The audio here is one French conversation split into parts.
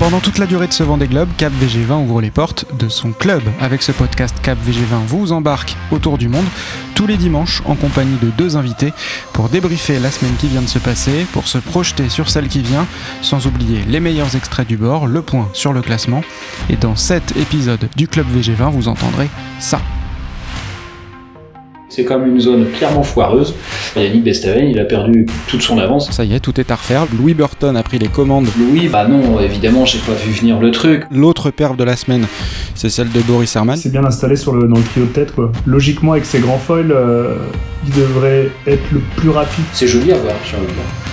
Pendant toute la durée de ce Vendée Globe, Cap VG20 ouvre les portes de son club. Avec ce podcast, Cap VG20 vous embarque autour du monde tous les dimanches en compagnie de deux invités pour débriefer la semaine qui vient de se passer, pour se projeter sur celle qui vient, sans oublier les meilleurs extraits du bord, le point sur le classement. Et dans cet épisode du Club VG20, vous entendrez ça. C'est comme une zone clairement foireuse. Yannick Bestaven, il a perdu toute son avance. Ça y est, tout est à refaire. Louis Burton a pris les commandes. Louis, bah non, évidemment, j'ai pas vu venir le truc. L'autre perve de la semaine, c'est celle de Boris Herman. C'est bien installé sur le, dans le trio de tête, quoi. Logiquement, avec ses grands foils, euh, il devrait être le plus rapide. C'est joli à voir, j'ai envie de dire.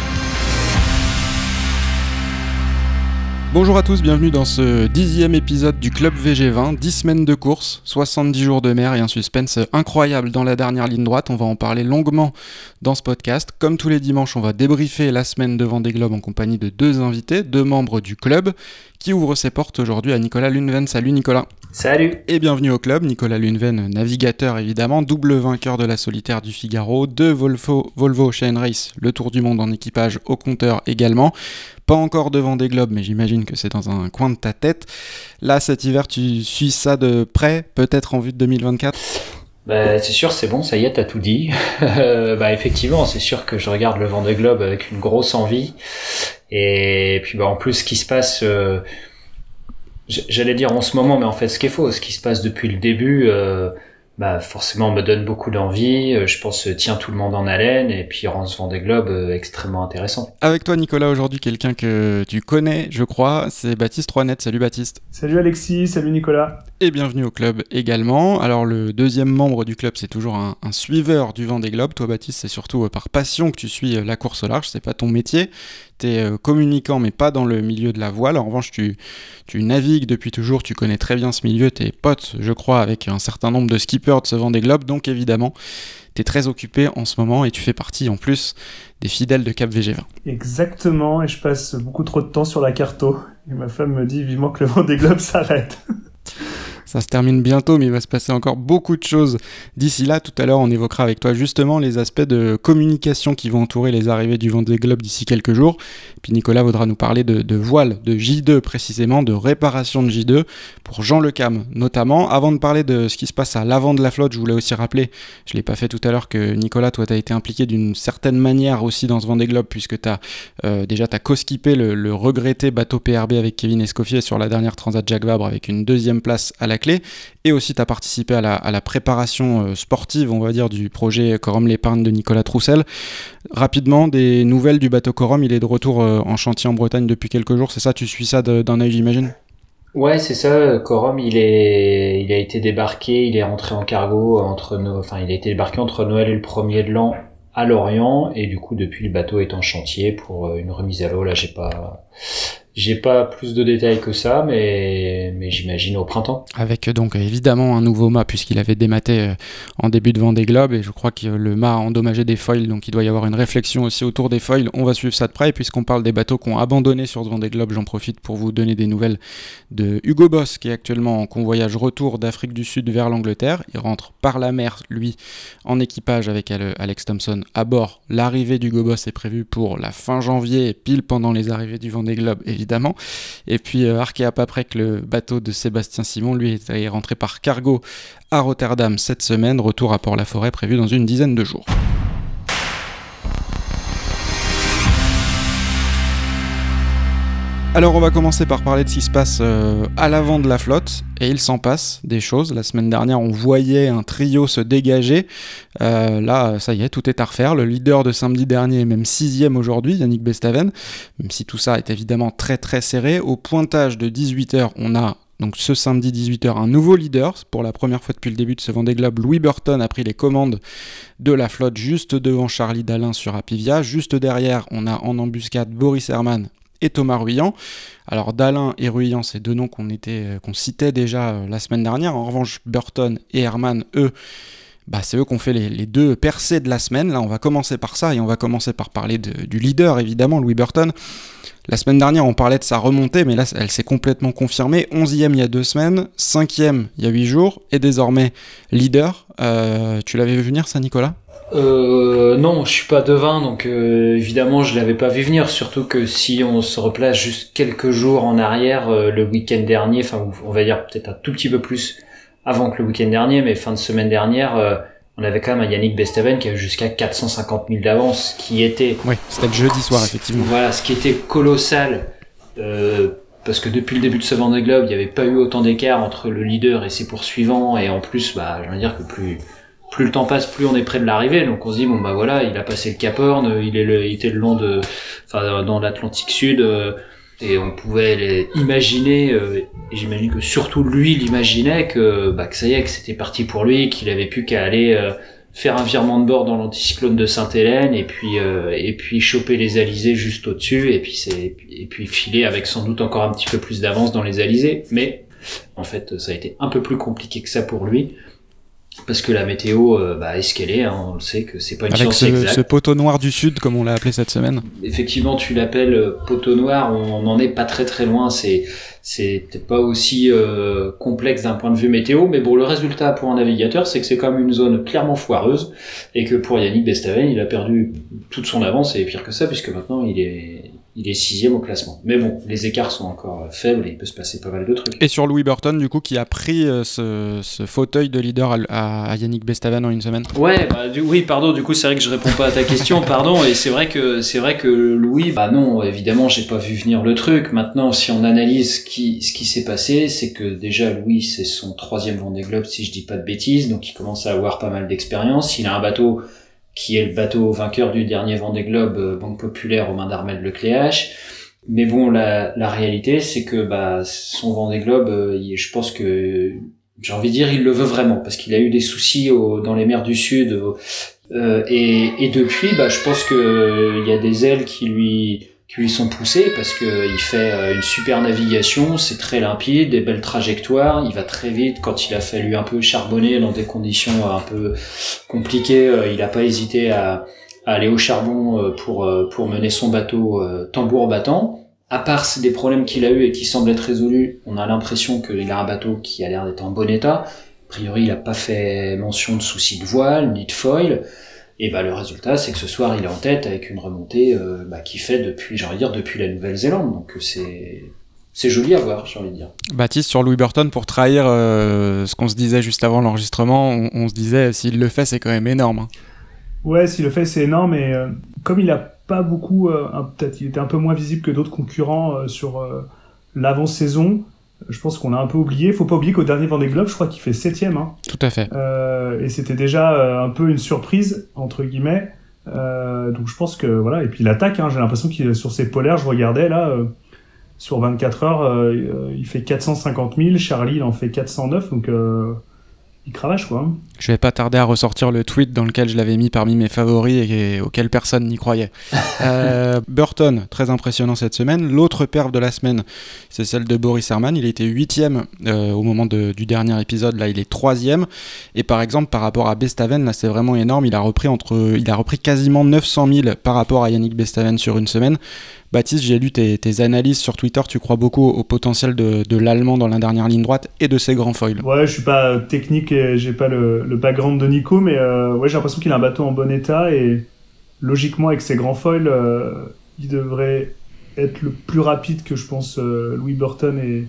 Bonjour à tous, bienvenue dans ce dixième épisode du Club VG20. 10 semaines de course, 70 jours de mer et un suspense incroyable dans la dernière ligne droite. On va en parler longuement dans ce podcast. Comme tous les dimanches, on va débriefer la semaine de Vendée Globe en compagnie de deux invités, deux membres du club, qui ouvrent ses portes aujourd'hui à Nicolas Lunven. Salut Nicolas. Salut Et bienvenue au club, Nicolas Lunven, navigateur évidemment, double vainqueur de la solitaire du Figaro, de Volvo, Volvo Ocean Race, le tour du monde en équipage au compteur également. Pas encore devant des globes, mais j'imagine que c'est dans un coin de ta tête. Là, cet hiver, tu suis ça de près, peut-être en vue de 2024 bah, c'est sûr, c'est bon, ça y est, t'as tout dit. bah, effectivement, c'est sûr que je regarde le Vendée Globe avec une grosse envie. Et puis, bah, en plus, ce qui se passe, euh, j'allais dire en ce moment, mais en fait, ce qui est faux, ce qui se passe depuis le début, euh, bah forcément me donne beaucoup d'envie. Euh, je pense tient tout le monde en haleine et puis rend ce Vendée Globe euh, extrêmement intéressant. Avec toi Nicolas aujourd'hui quelqu'un que tu connais je crois, c'est Baptiste Roinet. Salut Baptiste. Salut Alexis, salut Nicolas. Et bienvenue au club également. Alors le deuxième membre du club c'est toujours un, un, suiveur du Vendée Globe. Toi Baptiste c'est surtout euh, par passion que tu suis la course au large, c'est pas ton métier. T'es communicant mais pas dans le milieu de la voile. En revanche tu, tu navigues depuis toujours, tu connais très bien ce milieu, tes potes je crois avec un certain nombre de skippers de ce Vendée Globe, donc évidemment, tu es très occupé en ce moment et tu fais partie en plus des fidèles de Cap VG20. Exactement, et je passe beaucoup trop de temps sur la carto. Et ma femme me dit vivement que le Vendée Globe s'arrête. Ça se termine bientôt, mais il va se passer encore beaucoup de choses d'ici là. Tout à l'heure, on évoquera avec toi justement les aspects de communication qui vont entourer les arrivées du Vendée Globe d'ici quelques jours. Puis Nicolas voudra nous parler de, voile, de J2 précisément, de réparation de J2 pour Jean Le Cam notamment. Avant de parler de ce qui se passe à l'avant de la flotte, je voulais aussi rappeler, je ne l'ai pas fait tout à l'heure, que Nicolas, toi, tu as été impliqué d'une certaine manière aussi dans ce Vendée Globe, puisque tu as euh, déjà as co-skippé le, le regretté bateau PRB avec Kevin Escoffier sur la dernière Transat Jacques Vabre avec une deuxième place à la clé. Et aussi, tu as participé à la, préparation euh, sportive, on va dire, du projet Corum l'épargne de Nicolas Troussel. Rapidement, des nouvelles du bateau Corum, il est de retour euh, en chantier en Bretagne depuis quelques jours, c'est ça Tu suis ça d'un œil, j'imagine? Ouais, c'est ça. Corum, il est, il a été débarqué, il est rentré en cargo entre nos, enfin, il a été débarqué entre Noël et le premier de l'an à Lorient, et du coup, depuis, le bateau est en chantier pour euh, une remise à l'eau. Là, j'ai pas, j'ai pas plus de détails que ça, mais, mais j'imagine au printemps. Avec donc évidemment un nouveau mât, puisqu'il avait dématé euh, en début de Vendée Globe, et je crois que le mât a endommagé des foils, donc il doit y avoir une réflexion aussi autour des foils. On va suivre ça de près, puisqu'on parle des bateaux qui ont abandonné sur ce Vendée Globe, j'en profite pour vous donner des nouvelles de Hugo Boss, qui est actuellement en convoyage retour d'Afrique du Sud vers l'Angleterre. Il rentre par la mer, lui, en équipage avec Alex Thompson à bord. L'arrivée d'Hugo Boss est prévue pour la fin janvier, pile pendant les arrivées du Vendée Globe, évidemment Et puis euh, Arkea que le bateau de Sébastien Simon, lui, est rentré par cargo à Rotterdam cette semaine. Retour à Port-la-Forêt prévu dans une dizaine de jours. Alors on va commencer par parler de ce qui se passe euh, à l'avant de la flotte, et il s'en passe des choses. La semaine dernière on voyait un trio se dégager, euh, là ça y est, tout est à refaire. Le leader de samedi dernier est même sixième aujourd'hui, Yannick Bestaven, même si tout ça est évidemment très très serré. Au pointage de 18h on a donc ce samedi 18h, un nouveau leader. Pour la première fois depuis le début de ce Vendée Globe, Louis Burton a pris les commandes de la flotte juste devant Charlie Dalin sur Apivia. Juste derrière, on a en embuscade Boris Herman et Thomas Ruyant. Alors Dalin et Ruyant, c'est deux noms qu'on était, qu'on citait déjà euh, la semaine dernière. En revanche, Burton et Herman, eux, bah, c'est eux qui ont fait les, deux percées de la semaine. Là, on va commencer par ça et on va commencer par parler du leader, évidemment, Louis Burton. La semaine dernière, on parlait de sa remontée, mais là, elle s'est complètement confirmée. 11e il y a deux semaines, 5e il y a huit jours, et désormais leader. Euh, tu l'avais vu venir, ça, Nicolas? Euh, non, je suis pas devin, donc euh, évidemment je l'avais pas vu venir. Surtout que si on se replace juste quelques jours en arrière, euh, le week-end dernier, enfin on va dire peut-être un tout petit peu plus avant que le week-end dernier, mais fin de semaine dernière, euh, on avait quand même un Yannick Bestaven qui avait jusqu'à 450 000 d'avance, qui était Oui, c'était le jeudi soir, effectivement. voilà, ce qui était colossal. Euh, parce que depuis le début de ce Vendée Globe, il n'y avait pas eu autant d'écart entre le leader et ses poursuivants, et en plus, bah, je veux dire que plus plus le temps passe, plus on est près de l'arrivée. Donc on se dit bon bah voilà, il a passé le Cap Horn, il est le, il était le long de, enfin dans l'Atlantique Sud, euh, et on pouvait imaginer. euh, et j'imagine que surtout lui l'imaginait que bah que ça y est, que c'était parti pour lui, qu'il avait plus qu'à aller euh, faire un virement de bord dans l'anticyclone de Sainte-Hélène et puis euh, et puis choper les alizés juste au-dessus et puis c'est et puis filer avec sans doute encore un petit peu plus d'avance dans les alizés. Mais en fait, ça a été un peu plus compliqué que ça pour lui. Parce que la météo euh, bah, est ce qu'elle est, hein, on le sait que c'est pas une Avec science ce, exacte. ce poteau noir du sud, comme on l'a appelé cette semaine. Effectivement, tu l'appelles euh, poteau noir, on n'en est pas très très loin, c'est c'est pas aussi euh, complexe d'un point de vue météo, mais bon, le résultat pour un navigateur, c'est que c'est quand même une zone clairement foireuse, et que pour Yannick Bestaven, il a perdu toute son avance, et pire que ça, puisque maintenant il est il est sixième au classement. Mais bon, les écarts sont encore euh, faibles, et il peut se passer pas mal de trucs. Et sur Louis Burton, du coup, qui a pris euh, ce, ce fauteuil de leader à, à- Yannick Bestaven en une semaine. Ouais, bah, du, oui, pardon, du coup, c'est vrai que je réponds pas à ta question, pardon, et c'est vrai que, c'est vrai que Louis, bah non, évidemment, j'ai pas vu venir le truc. Maintenant, si on analyse ce qui, ce qui s'est passé, c'est que déjà, Louis, c'est son troisième Vendée Globe, si je dis pas de bêtises, donc il commence à avoir pas mal d'expérience. Il a un bateau qui est le bateau vainqueur du dernier Vendée Globe, euh, Banque Populaire aux mains d'Armel Lecléache. Mais bon, la, la réalité, c'est que bah, son Vendée Globe, euh, je pense que j'ai envie de dire, il le veut vraiment parce qu'il a eu des soucis dans les mers du Sud. euh, et, et depuis, bah, je pense que il y a des ailes qui lui qui lui sont poussées parce que euh, il fait euh, une super navigation, c'est très limpide, des belles trajectoires, il va très vite. Quand il a fallu un peu charbonner dans des conditions euh, un peu compliquées, euh, il n'a pas hésité à, aller au charbon pour mener son bateau tambour battant à part des problèmes qu'il a eu et qui semblent être résolus, on a l'impression qu'il a un bateau qui a l'air d'être en bon état. A priori, il n'a pas fait mention de soucis de voile, ni de foil. Et bah, le résultat, c'est que ce soir, il est en tête avec une remontée euh, bah, qui fait depuis, j'ai envie de dire, depuis la Nouvelle-Zélande. Donc c'est c'est joli à voir, j'ai envie de dire. Baptiste, sur Louis Burton, pour trahir euh, ce qu'on se disait juste avant l'enregistrement, on, on se disait, s'il le fait, c'est quand même énorme. hein. Ouais, s'il le fait, c'est énorme. Et euh, comme il a pas beaucoup, euh, peut-être, il était un peu moins visible que d'autres concurrents euh, sur euh, l'avant-saison. Je pense qu'on a un peu oublié. Faut pas oublier qu'au dernier Vendée Globe, je crois qu'il fait septième. Hein. Tout à fait. Euh, et c'était déjà euh, un peu une surprise entre guillemets. Euh, donc je pense que voilà. Et puis l'attaque, hein, j'ai l'impression qu'il sur ses polaires. Je regardais là euh, sur 24 heures, il fait 450 000. Charlie, il en fait 409. Donc il cravache quoi. hein. Je vais pas tarder à ressortir le tweet dans lequel je l'avais mis parmi mes favoris et, auquel personne n'y croyait. Euh, Burton, très impressionnant cette semaine. L'autre perf de la semaine, c'est celle de Boris Herman. Il était huitième euh, au moment de- du dernier épisode. Là, il est troisième. Et par exemple, par rapport à Bestaven, là, c'est vraiment énorme. Il a repris entre, il a repris quasiment 900 000 par rapport à Yannick Bestaven sur une semaine. Baptiste, j'ai lu tes, tes analyses sur Twitter. Tu crois beaucoup au potentiel de, de l'allemand dans la dernière ligne droite et de ses grands foils. Ouais, je suis pas technique j'ai pas le, le background de Nico, mais euh, ouais, j'ai l'impression qu'il a un bateau en bon état et logiquement avec ses grands foils, euh, il devrait être le plus rapide que je pense euh, Louis Burton et,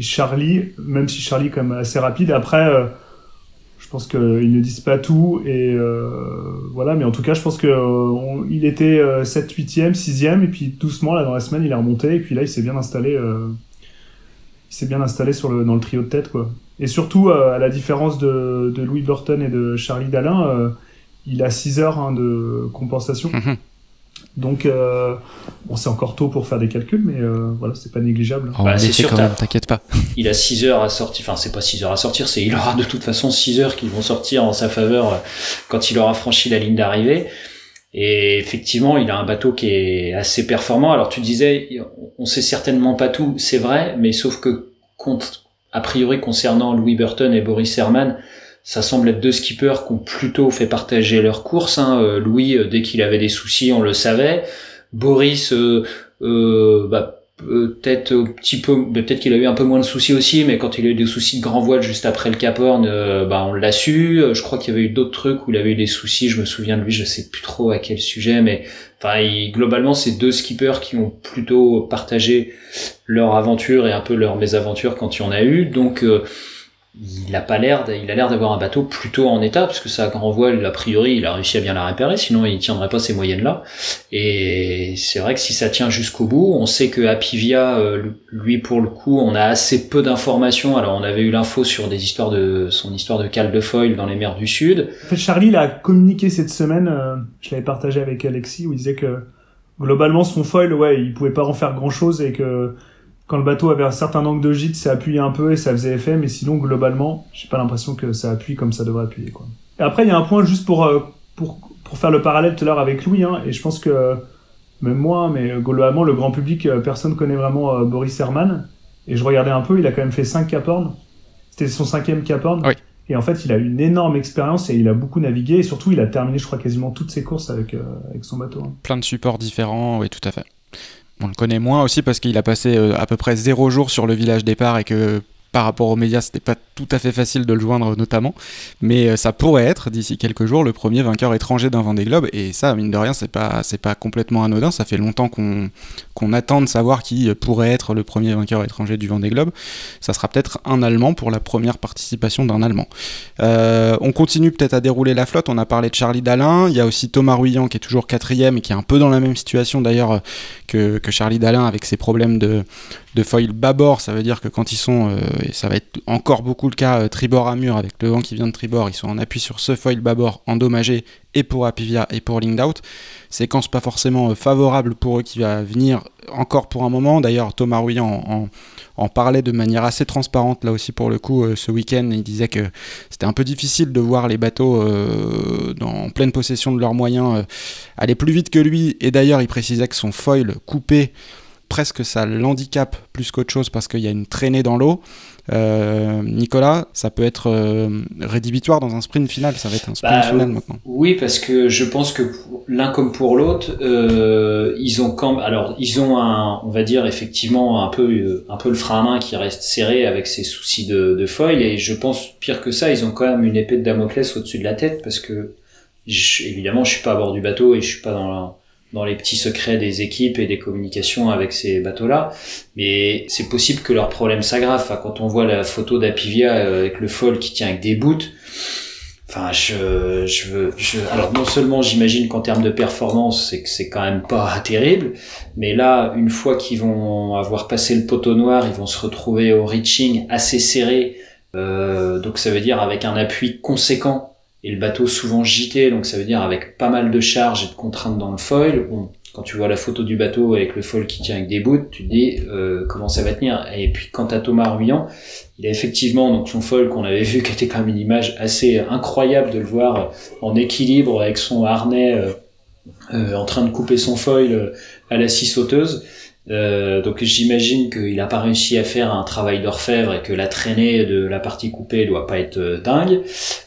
Charlie, même si Charlie est quand même assez rapide. Après, euh, je pense qu'ils ne disent pas tout et voilà, mais en tout cas, je pense que euh, on- il était euh, 7 8e, 6e et puis doucement là dans la semaine, il est remonté et puis là, il s'est bien installé il s'est bien installé sur le dans le trio de tête quoi. Et surtout, euh, à la différence de, de Louis Burton et de Charlie Dalin, euh, il a 6 heures hein, de compensation. Mhm. Donc, euh, bon, c'est encore tôt pour faire des calculs, mais euh, voilà, c'est pas négligeable. Oh, on Bah, c'est sûr, quand même, t'inquiète pas. Il a 6 heures à sortir, enfin c'est pas 6 heures à sortir, c'est il aura de toute façon 6 heures qui vont sortir en sa faveur euh, quand il aura franchi la ligne d'arrivée. Et effectivement, il a un bateau qui est assez performant. Alors tu disais, on sait certainement pas tout, c'est vrai, mais sauf que compte, a priori concernant Louis Burton et Boris Herman, ça semble être deux skippers qui ont plutôt fait partager leur course. Hein. Euh, Louis, euh, dès qu'il avait des soucis, on le savait. Boris, euh, euh, bah, peut-être un petit peu peut-être qu'il a eu un peu moins de soucis aussi mais quand il a eu des soucis de grand voile juste après le Cap Horn euh, bah on l'a su. Je crois qu'il y avait eu d'autres trucs où il avait eu des soucis je me souviens de lui je sais plus trop à quel sujet mais enfin globalement c'est deux skippers qui ont plutôt partagé leur aventure et un peu leur mésaventure quand il y en a eu. Donc euh, il a pas l'air, il a l'air d'avoir un bateau plutôt en état, parce que sa grand voile, a priori, il a réussi à bien la réparer, sinon il tiendrait pas ces moyennes-là. Et c'est vrai que si ça tient jusqu'au bout, on sait que Apivia, euh, lui pour le coup, on a assez peu d'informations. Alors on avait eu l'info sur des histoires de son histoire de cale de foil dans les mers du Sud. En fait, Charlie l'a communiqué cette semaine, euh, je l'avais partagé avec Alexis, où il disait que globalement son foil, ouais, il pouvait pas en faire grand-chose et que quand le bateau avait un certain angle de gîte, ça appuyait un peu et ça faisait effet, mais sinon, globalement, j'ai pas l'impression que ça appuie comme ça devrait appuyer, quoi. Et après, il y a un point juste pour, euh, pour, pour faire le parallèle tout à l'heure avec Louis, hein, et je pense que, même moi, mais globalement, le grand public, euh, personne connaît vraiment euh, Boris Herman, et je regardais un peu, il a quand même fait 5 Cap Horn. C'était son cinquième Cap Horn. Oui. Et en fait, il a une énorme expérience et il a beaucoup navigué, et surtout, il a terminé, je crois, quasiment toutes ses courses avec, avec son bateau. Hein. Plein de supports différents, oui, tout à fait. On le connaît moins aussi parce qu'il a passé euh, à peu près zéro jour sur le village départ et que par rapport aux médias, c'était pas tout à fait facile de le joindre notamment, mais euh, ça pourrait être d'ici quelques jours le premier vainqueur étranger d'un Vendée Globe et ça mine de rien c'est pas pas complètement anodin, ça fait longtemps qu'on attend de savoir qui pourrait être le premier vainqueur étranger du Vendée Globe. Ça sera peut-être un Allemand pour la première participation d'un Allemand. Euh, on continue peut-être à dérouler la flotte. On a parlé de Charlie Dalin. Il y a aussi Thomas Ruyant qui est toujours quatrième et qui est un peu dans la même situation d'ailleurs que, Charlie Dalin avec ses problèmes de, de foil bâbord. Ça veut dire que quand ils sont, euh, et ça va être encore beaucoup le cas euh, tribord à mur avec le vent qui vient de tribord, ils sont en appui sur ce foil bâbord endommagé et pour Apivia et pour Linged Out séquence pas forcément euh, favorable pour eux qui va venir encore pour un moment. D'ailleurs, Thomas Ruyant en, parlait de manière assez transparente là aussi pour le coup euh, ce week-end. Il disait que c'était un peu difficile de voir les bateaux euh, en pleine possession de leurs moyens aller plus vite que lui. Et d'ailleurs, il précisait que son foil coupé presque ça l'handicap plus qu'autre chose parce qu'il y a une traînée dans l'eau. Euh, Nicolas, ça peut être euh, rédhibitoire dans un sprint final, ça va être un sprint bah, final maintenant. Oui, parce que je pense que l'un comme pour l'autre, euh, ils ont quand alors ils ont un, on va dire effectivement un peu un peu le frein à main qui reste serré avec ses soucis de, de foil et je pense pire que ça, ils ont quand même une épée de Damoclès au-dessus de la tête parce que évidemment je suis pas à bord du bateau et je suis pas dans la dans les petits secrets des équipes et des communications avec ces bateaux-là. Mais c'est possible que leur problème s'aggrave. Enfin, quand on voit la photo d'Apivia euh, avec le foil qui tient avec des bouts, enfin, je, je veux, je, alors non seulement j'imagine qu'en termes de performance, c'est que c'est quand même pas terrible, mais là, une fois qu'ils vont avoir passé le poteau noir, ils vont se retrouver au reaching assez serré. Euh, donc ça veut dire avec un appui conséquent et le bateau souvent gité, donc ça veut dire avec pas mal de charges et de contraintes dans le foil. quand tu vois la photo du bateau avec le foil qui tient avec des bouts, tu te dis euh, comment ça va tenir? Et puis quant à Thomas Ruyant, il a effectivement donc son foil qu'on avait vu qui était quand même une image assez incroyable de le voir en équilibre avec son harnais euh, euh, en train de couper son foil à la scie sauteuse. Euh, donc j'imagine qu'il n'a pas réussi à faire un travail d'orfèvre et que la traînée de la partie coupée doit pas être euh, dingue.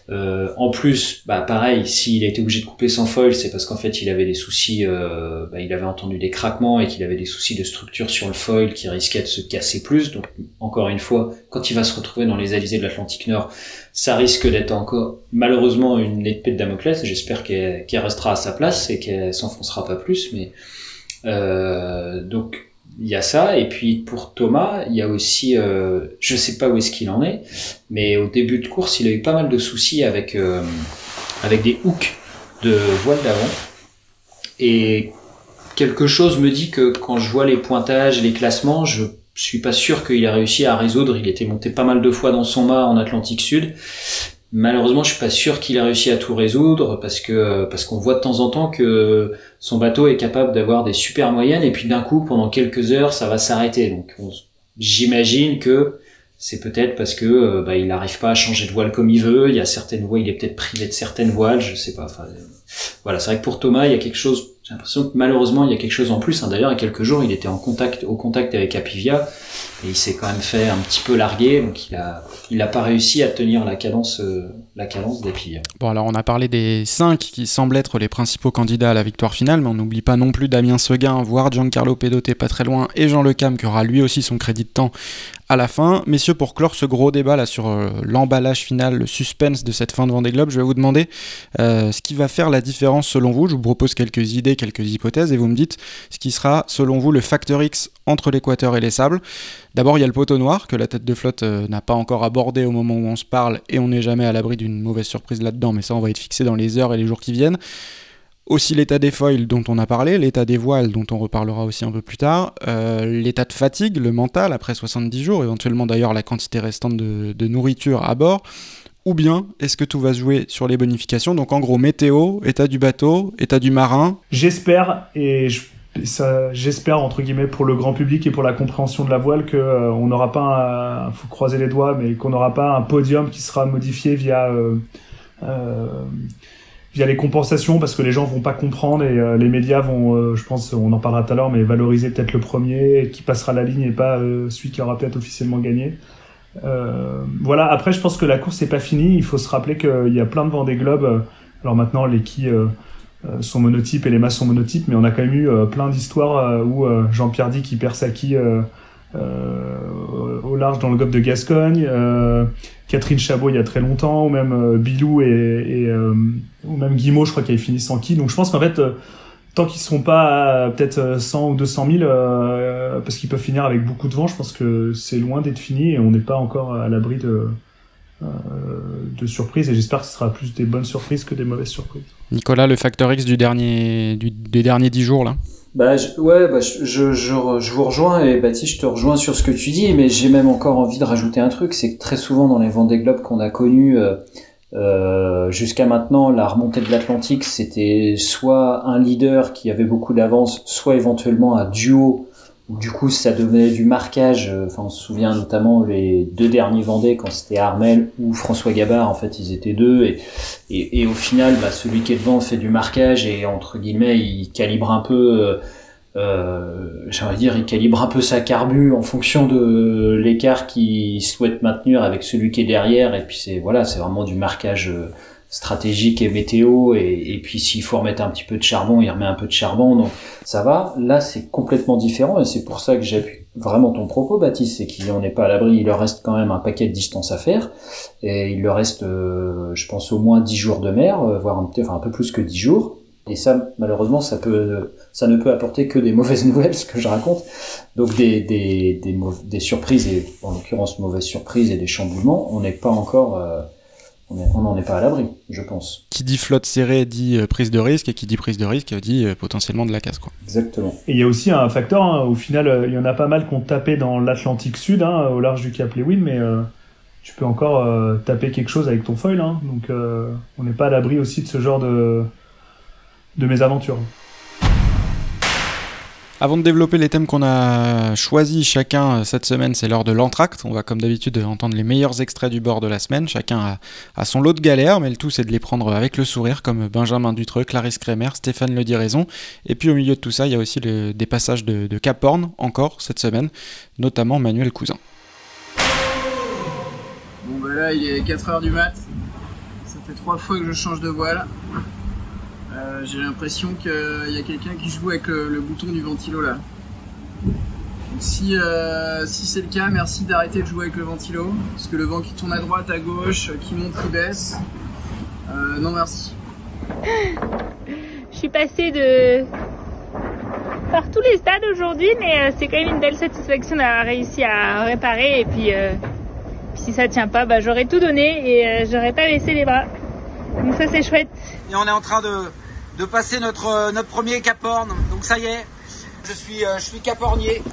Euh, en plus, bah pareil, s'il a été obligé de couper sans foil, c'est parce qu'en fait il avait des soucis, euh, bah, il avait entendu des craquements et qu'il avait des soucis de structure sur le foil qui risquaient de se casser plus. Donc encore une fois, quand il va se retrouver dans les alizés de l'Atlantique Nord, ça risque d'être encore malheureusement une épée de Damoclès. J'espère qu'elle restera à sa place et qu'elle s'enfoncera pas plus, mais euh, donc il y a ça. Et puis pour Thomas il y a aussi euh, je sais pas où est-ce qu'il en est mais au début de course il a eu pas mal de soucis avec euh, avec des hooks de voile d'avant. Et quelque chose me dit que quand je vois les pointages les classements je suis pas sûr qu'il a réussi à résoudre. Il était monté pas mal de fois dans son mât en Atlantique Sud Malheureusement, je suis pas sûr qu'il a réussi à tout résoudre parce que parce qu'on voit de temps en temps que son bateau est capable d'avoir des super moyennes et puis d'un coup, pendant quelques heures, ça va s'arrêter. Donc, j'imagine que c'est peut-être parce que euh, bah, il n'arrive pas à changer de voile comme il veut. Il y a certaines voiles, il est peut-être privé de certaines voiles, je sais pas. Enfin, voilà, c'est vrai que pour Thomas, il y a quelque chose. J'ai l'impression que malheureusement il y a quelque chose en plus. Hein. D'ailleurs, il y a quelques jours, il était en contact, au contact avec Apivia et il s'est quand même fait un petit peu larguer, donc il a, il a pas réussi à tenir la cadence, euh, la cadence d'Apivia. Bon, alors on a parlé des cinq qui semblent être les principaux candidats à la victoire finale, mais on n'oublie pas non plus Damien Seguin, voire Giancarlo Pedoté pas très loin, et Jean Le Cam qui aura lui aussi son crédit de temps à la fin. Messieurs, pour clore ce gros débat là sur euh, l'emballage final, le suspense de cette fin de Vendée Globe, je vais vous demander euh, ce qui va faire la différence selon vous. Je vous propose quelques idées, quelques hypothèses, et vous me dites ce qui sera selon vous le facteur X entre l'équateur et les sables. D'abord, il y a le poteau noir que la tête de flotte euh, n'a pas encore abordé au moment où on se parle, et on n'est jamais à l'abri d'une mauvaise surprise là-dedans, mais ça, on va être fixé dans les heures et les jours qui viennent aussi l'état des foils dont on a parlé, l'état des voiles dont on reparlera aussi un peu plus tard, euh, l'état de fatigue, le mental après 70 jours, éventuellement d'ailleurs la quantité restante de, nourriture à bord, ou bien est-ce que tout va se jouer sur les bonifications? Donc en gros, météo, état du bateau, état du marin. J'espère, et j'espère entre guillemets pour le grand public et pour la compréhension de la voile que euh, on n'aura pas, un, faut croiser les doigts, mais qu'on n'aura pas un podium qui sera modifié via euh, via les compensations parce que les gens vont pas comprendre et euh, les médias vont, euh, je pense, on en parlera tout à l'heure, mais valoriser peut-être le premier qui passera la ligne et pas euh, celui qui aura peut-être officiellement gagné. voilà. Après, je pense que la course n'est pas finie. Il faut se rappeler qu'il y a plein de Vendée Globe. Alors maintenant, les qui sont monotypes et les masses sont monotypes, mais on a quand même eu plein d'histoires où Jean-Pierre dit qu'il perd sa quille au large dans le golfe de Gascogne. Catherine Chabot il y a très longtemps, ou même euh, Bilou et, euh, ou même Guimau, je crois qu'il avait fini sans qui. Donc je pense qu'en fait, euh, tant qu'ils seront pas peut-être 100 ou 200 000, parce qu'ils peuvent finir avec beaucoup de vent, je pense que c'est loin d'être fini et on n'est pas encore à l'abri de, de surprises. Et j'espère que ce sera plus des bonnes surprises que des mauvaises surprises. Nicolas, le facteur X du dernier, du, des derniers 10 jours là? Bah ouais, bah, je, je, je, vous rejoins et Baptiste, je te rejoins sur ce que tu dis, mais j'ai même encore envie de rajouter un truc, c'est que très souvent dans les Vendée Globe qu'on a connus euh, euh, jusqu'à maintenant, la remontée de l'Atlantique, c'était soit un leader qui avait beaucoup d'avance, soit éventuellement un duo du coup ça devenait du marquage. Euh, enfin, on se souvient notamment les deux derniers Vendée quand c'était Armel ou François Gabard. En fait, ils étaient deux et, et, au final, bah, celui qui est devant fait du marquage et entre guillemets, il calibre un peu. Euh, euh j'aimerais dire, il calibre un peu sa carbu en fonction de l'écart qu'il souhaite maintenir avec celui qui est derrière. Et puis c'est voilà, c'est vraiment du marquage euh, stratégique et météo et, puis s'il faut remettre un petit peu de charbon il remet un peu de charbon donc ça va. Là c'est complètement différent et c'est pour ça que j'appuie vraiment ton propos Baptiste c'est qu'il n'en est pas à l'abri. Il leur reste quand même un paquet de distance à faire et il leur reste euh, je pense au moins 10 jours de mer euh, voire un, enfin, peu plus que 10 jours. Et ça malheureusement ça peut ça ne peut apporter que des mauvaises nouvelles ce que je raconte. Donc des des, des, des surprises et en l'occurrence mauvaises surprises et des chamboulements on n'est pas encore euh, on n'en est pas à l'abri, je pense. Qui dit flotte serrée dit euh, prise de risque, et qui dit prise de risque dit euh, potentiellement de la casse. Quoi. Exactement. Et il y a aussi un facteur, hein, au final, euh, il y en a pas mal qui ont tapé dans l'Atlantique Sud, hein, au large du Cap Lewin, mais tu peux encore taper quelque chose avec ton foil. Hein. donc on n'est pas à l'abri aussi de ce genre de, de mésaventures. Avant de développer les thèmes qu'on a choisis chacun euh, cette semaine, c'est l'heure de l'entracte. On va comme d'habitude entendre les meilleurs extraits du bord de la semaine. Chacun a, son lot de galères, mais le tout c'est de les prendre avec le sourire, comme Benjamin Dutreux, Clarisse Kremer, Stéphane Le Diraison. Et puis au milieu de tout ça, il y a aussi des passages de, de Cap Horn, encore cette semaine, notamment Manuel Cousin. Bon bah là il est 4h du mat, ça fait trois fois que je change de voile. Euh, j'ai l'impression qu'il y a quelqu'un qui joue avec le, bouton du ventilo là. si, euh, si c'est le cas, merci d'arrêter de jouer avec le ventilo. Parce que le vent qui tourne à droite, à gauche, qui monte, qui baisse. Euh, non merci. Je suis passée de par tous les stades aujourd'hui, mais c'est quand même une belle satisfaction d'avoir réussi à réparer. Et puis, si ça tient pas, bah, j'aurais tout donné et j'aurais pas laissé les bras. Donc ça c'est chouette. Et on est en train de, de passer notre, euh, notre premier caporne. Donc ça y est, je suis, euh, je suis capornier.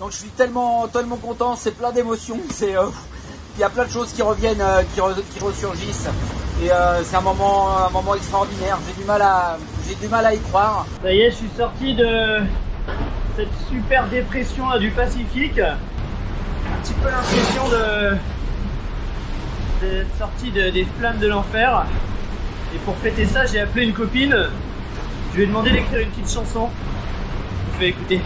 Donc je suis tellement, tellement content, c'est plein d'émotions. C'est, euh, il y a plein de choses qui reviennent, qui, ressurgissent. Et c'est un moment, un moment extraordinaire. J'ai du mal à, j'ai du mal à y croire. Ça y est, je suis sorti de cette super dépression du Pacifique. Un petit peu l'impression de d'être sorti de, des flammes de l'enfer. Et pour fêter ça, j'ai appelé une copine Je lui ai demandé d'écrire une petite chanson. Je vais écouter.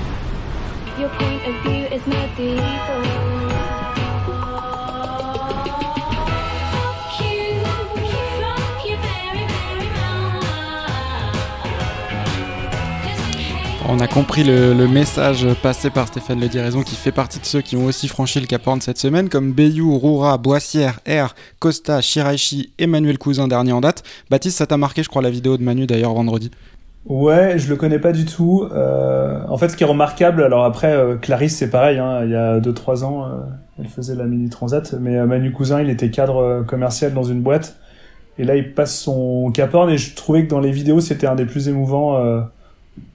On a compris le, message passé par Stéphane Le Diraison qui fait partie de ceux qui ont aussi franchi le Cap Horn cette semaine, comme Bayou, Roura, Boissière, R, Costa, Shiraishi, Emmanuel Cousin, dernier en date. Baptiste, ça t'a marqué, je crois, la vidéo de Manu d'ailleurs vendredi? Ouais, je le connais pas du tout. Euh, en fait, ce qui est remarquable, alors après, euh, Clarisse, c'est pareil, hein, il y a 2-3 ans, euh, elle faisait la mini transat, mais Manu Cousin, il était cadre commercial dans une boîte, et là, il passe son Cap Horn, et je trouvais que dans les vidéos, c'était un des plus émouvants.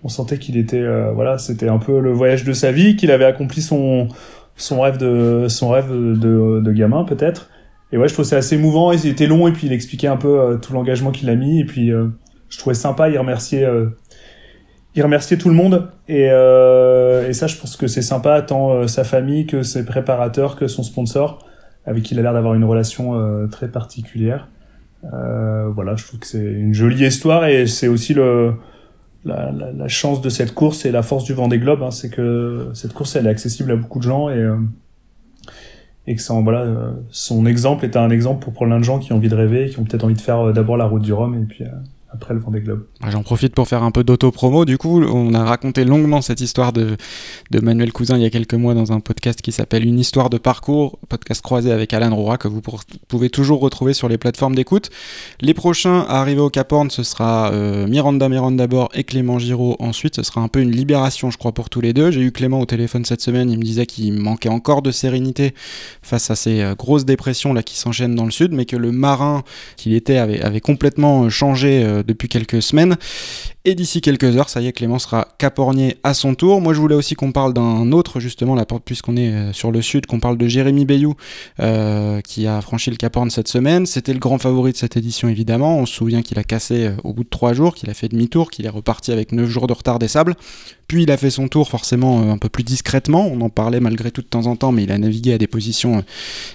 On sentait qu'il était, euh, voilà, c'était un peu le voyage de sa vie, qu'il avait accompli son son rêve de son rêve de, de gamin peut-être. Et ouais, je trouve ça assez émouvant. Il était long et puis il expliquait un peu euh, tout l'engagement qu'il a mis. Et puis euh, je trouvais sympa. Il remerciait, il remerciait tout le monde. Et, euh, et ça, je pense que c'est sympa tant sa famille que ses préparateurs que son sponsor, avec qui il a l'air d'avoir une relation euh, très particulière. Voilà, je trouve que c'est une jolie histoire et c'est aussi le la, la, chance de cette course et la force du Vendée Globe, hein, c'est que cette course elle est accessible à beaucoup de gens et euh, que euh, son exemple est un exemple pour plein de gens qui ont envie de rêver, qui ont peut-être envie de faire euh, d'abord la route du Rhum et puis après le Vendée Globe. J'en profite pour faire un peu d'auto-promo. Du coup, on a raconté longuement cette histoire de, Manuel Cousin il y a quelques mois dans un podcast qui s'appelle Une histoire de parcours, podcast croisé avec Alan Roura que vous pouvez toujours retrouver sur les plateformes d'écoute. Les prochains à arriver au Cap Horn, ce sera euh, Miranda Miranda d'abord et Clément Giraud ensuite. Ce sera un peu une libération, je crois, pour tous les deux. J'ai eu Clément au téléphone cette semaine. Il me disait qu'il manquait encore de sérénité face à ces euh, grosses dépressions là qui s'enchaînent dans le sud, mais que le marin qu'il était avait, avait complètement euh, changé euh, depuis quelques semaines. Et d'ici quelques heures, ça y est, Clément sera capornier à son tour. Moi, je voulais aussi qu'on parle d'un autre, justement, là, puisqu'on est euh, sur le sud, qu'on parle de Jérémy Bayou, euh, qui a franchi le Cap Horn cette semaine. C'était le grand favori de cette édition, évidemment. On se souvient qu'il a cassé euh, au bout de trois jours, qu'il a fait demi-tour, qu'il est reparti avec neuf jours de retard des sables. Puis il a fait son tour forcément un peu plus discrètement. On en parlait malgré tout de temps en temps, mais il a navigué à des positions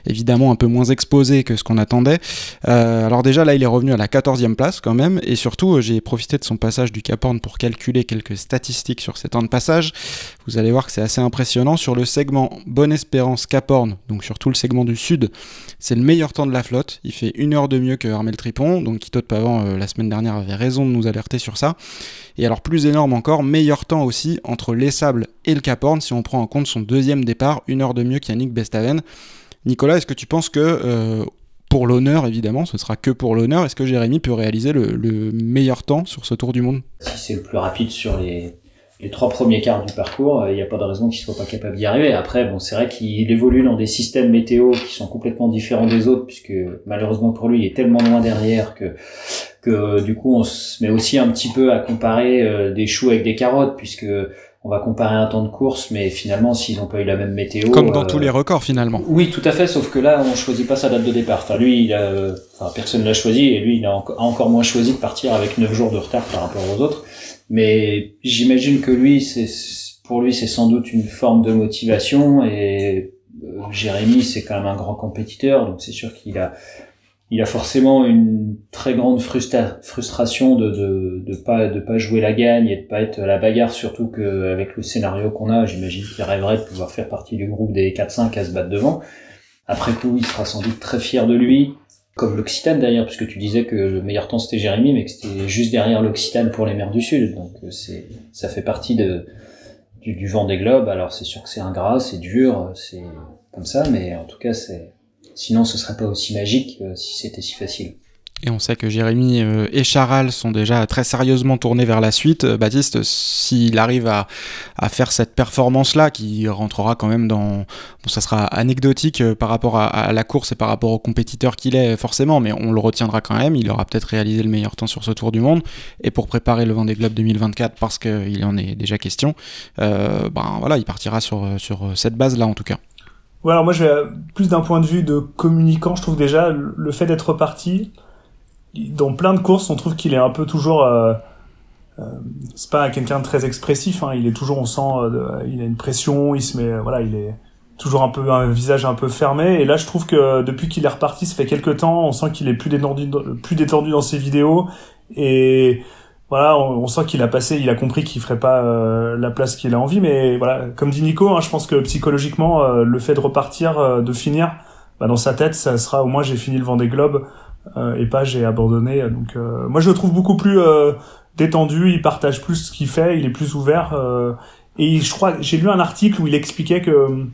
évidemment un peu moins exposées que ce qu'on attendait. Alors déjà là, il est revenu à la 14e place quand même, et surtout j'ai profité de son passage du Cap Horn pour calculer quelques statistiques sur ses temps de passage. Vous allez voir que c'est assez impressionnant. Sur le segment Bonne Espérance Cap Horn, donc sur tout le segment du sud, c'est le meilleur temps de la flotte. Il fait une heure de mieux que Armel Tripon, donc Quito de Pavant euh, la semaine dernière avait raison de nous alerter sur ça. Et alors plus énorme encore, meilleur temps aussi entre Les Sables et le Cap Horn si on prend en compte son deuxième départ, une heure de mieux qu'Yannick Bestaven. Nicolas, est-ce que tu penses que euh, pour l'honneur, évidemment, ce sera que pour l'honneur, est-ce que Jérémy peut réaliser le, le meilleur temps sur ce tour du monde? Si c'est le plus rapide sur les, les trois premiers quarts du parcours, il n'y a pas de raison qu'il soit pas capable d'y arriver. Après, bon, c'est vrai qu'il évolue dans des systèmes météo qui sont complètement différents des autres, puisque malheureusement pour lui, il est tellement loin derrière que que du coup, on se met aussi un petit peu à comparer euh, des choux avec des carottes, puisque on va comparer un temps de course, mais finalement, s'ils n'ont pas eu la même météo, Comme dans euh, tous les records finalement. oui, tout à fait, sauf que là, on choisit pas sa date de départ. Enfin, lui, il a, enfin, personne l'a choisi, et lui, il a encore moins choisi de partir avec 9 jours de retard par rapport aux autres. Mais j'imagine que lui, c'est, pour lui, c'est sans doute une forme de motivation, et euh, Jérémy, c'est quand même un grand compétiteur, donc c'est sûr qu'il a, il a forcément une très grande frustra- frustration de, de, de pas, de pas jouer la gagne et de pas être à la bagarre, surtout qu'avec le scénario qu'on a, j'imagine qu'il rêverait de pouvoir faire partie du groupe des 4-5 à se battre devant. Après coup, il sera sans doute très fier de lui, comme l'Occitane d'ailleurs, puisque tu disais que le meilleur temps c'était Jérémy, mais que c'était juste derrière l'Occitane pour les mers du Sud. Donc euh, c'est, ça fait partie de, du, du vent des globes. Alors c'est sûr que c'est ingrat, c'est dur, c'est comme ça, mais en tout cas c'est, sinon ce serait pas aussi magique euh, si c'était si facile. Et on sait que Jérémy euh, et Charal sont déjà très sérieusement tournés vers la suite. Euh, Baptiste, s'il arrive à, faire cette performance-là, qui rentrera quand même dans... Bon, ça sera anecdotique par rapport à, la course et par rapport au compétiteur qu'il est, forcément, mais on le retiendra quand même. Il aura peut-être réalisé le meilleur temps sur ce Tour du Monde. Et pour préparer le Vendée Globe 2024, parce qu'il en est déjà question, ben voilà, il partira sur, sur cette base-là en tout cas. Ouais, alors moi, je vais euh, plus d'un point de vue de communicant, je trouve déjà le fait d'être reparti, dans plein de courses, on trouve qu'il est un peu toujours. Euh, euh, c'est pas quelqu'un de très expressif. Hein, il est toujours, on sent, euh, il a une pression, il se met, euh, voilà, il est toujours un peu un visage un peu fermé. Et là, je trouve que depuis qu'il est reparti, ça fait quelques temps, on sent qu'il est plus détendu, plus détendu dans ses vidéos et voilà, on, on sent qu'il a passé, il a compris qu'il ferait pas euh, la place qu'il a envie, mais voilà, comme dit Nico, hein, je pense que psychologiquement, euh, le fait de repartir, euh, de finir, bah, dans sa tête, ça sera au moins j'ai fini le Vendée Globe euh, et pas j'ai abandonné. Donc euh, moi je le trouve beaucoup plus euh, détendu, il partage plus ce qu'il fait, il est plus ouvert et je crois j'ai lu un article où il expliquait que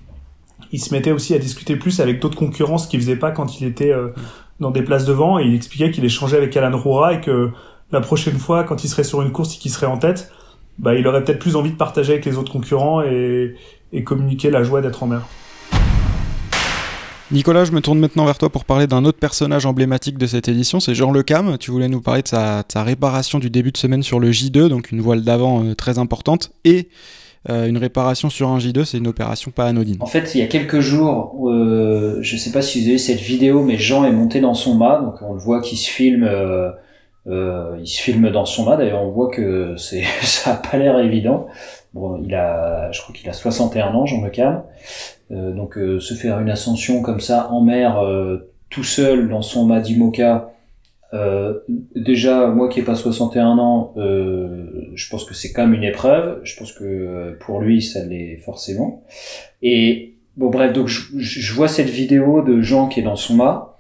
il se mettait aussi à discuter plus avec d'autres concurrents, ce qu'il faisait pas quand il était dans des places devant et il expliquait qu'il échangeait avec Alan Roura et que la prochaine fois quand il serait sur une course et qu'il serait en tête, bah il aurait peut-être plus envie de partager avec les autres concurrents et, et communiquer la joie d'être en mer. Nicolas, je me tourne maintenant vers toi pour parler d'un autre personnage emblématique de cette édition, c'est Jean Le Cam. Tu voulais nous parler de sa, de sa réparation du début de semaine sur le J2, donc une voile d'avant euh, très importante, et euh, une réparation sur un J2, c'est une opération pas anodine. En fait, il y a quelques jours, euh, je sais pas si vous avez vu cette vidéo, mais Jean est monté dans son mât, donc on le voit qu'il se filme, euh, il se filme dans son mât. D'ailleurs, on voit que ça a pas l'air évident. Bon, il a, je crois qu'il a 61 ans, Jean Le Cam. Euh, donc euh, se faire une ascension comme ça en mer, euh, tout seul dans son mât d'Imoca. Euh, déjà, moi qui ai pas 61 ans, euh, je pense que c'est quand même une épreuve. Je pense que pour lui, ça l'est forcément. Et bon, bref, donc je, je vois cette vidéo de Jean qui est dans son mât,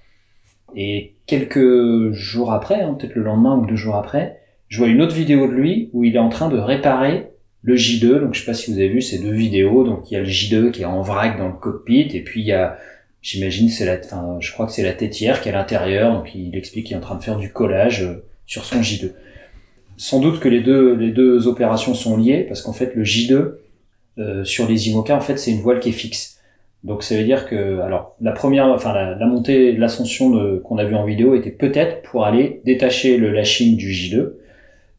et quelques jours après, hein, peut-être le lendemain ou deux jours après, je vois une autre vidéo de lui où il est en train de réparer le J2. Donc je sais pas si vous avez vu ces deux vidéos. Donc il y a le J2 qui est en vrac dans le cockpit, et puis il y a J'imagine c'est la, enfin, je crois que c'est la tétière qui est à l'intérieur, donc il explique qu'il est en train de faire du collage euh, sur son J2. Sans doute que les deux, les deux opérations sont liées, parce qu'en fait le J2 euh, sur les IMOCA, en fait c'est une voile qui est fixe. Donc ça veut dire que, alors la première, enfin la, montée, l'ascension qu'on a vu en vidéo était peut-être pour aller détacher le lashing du J2.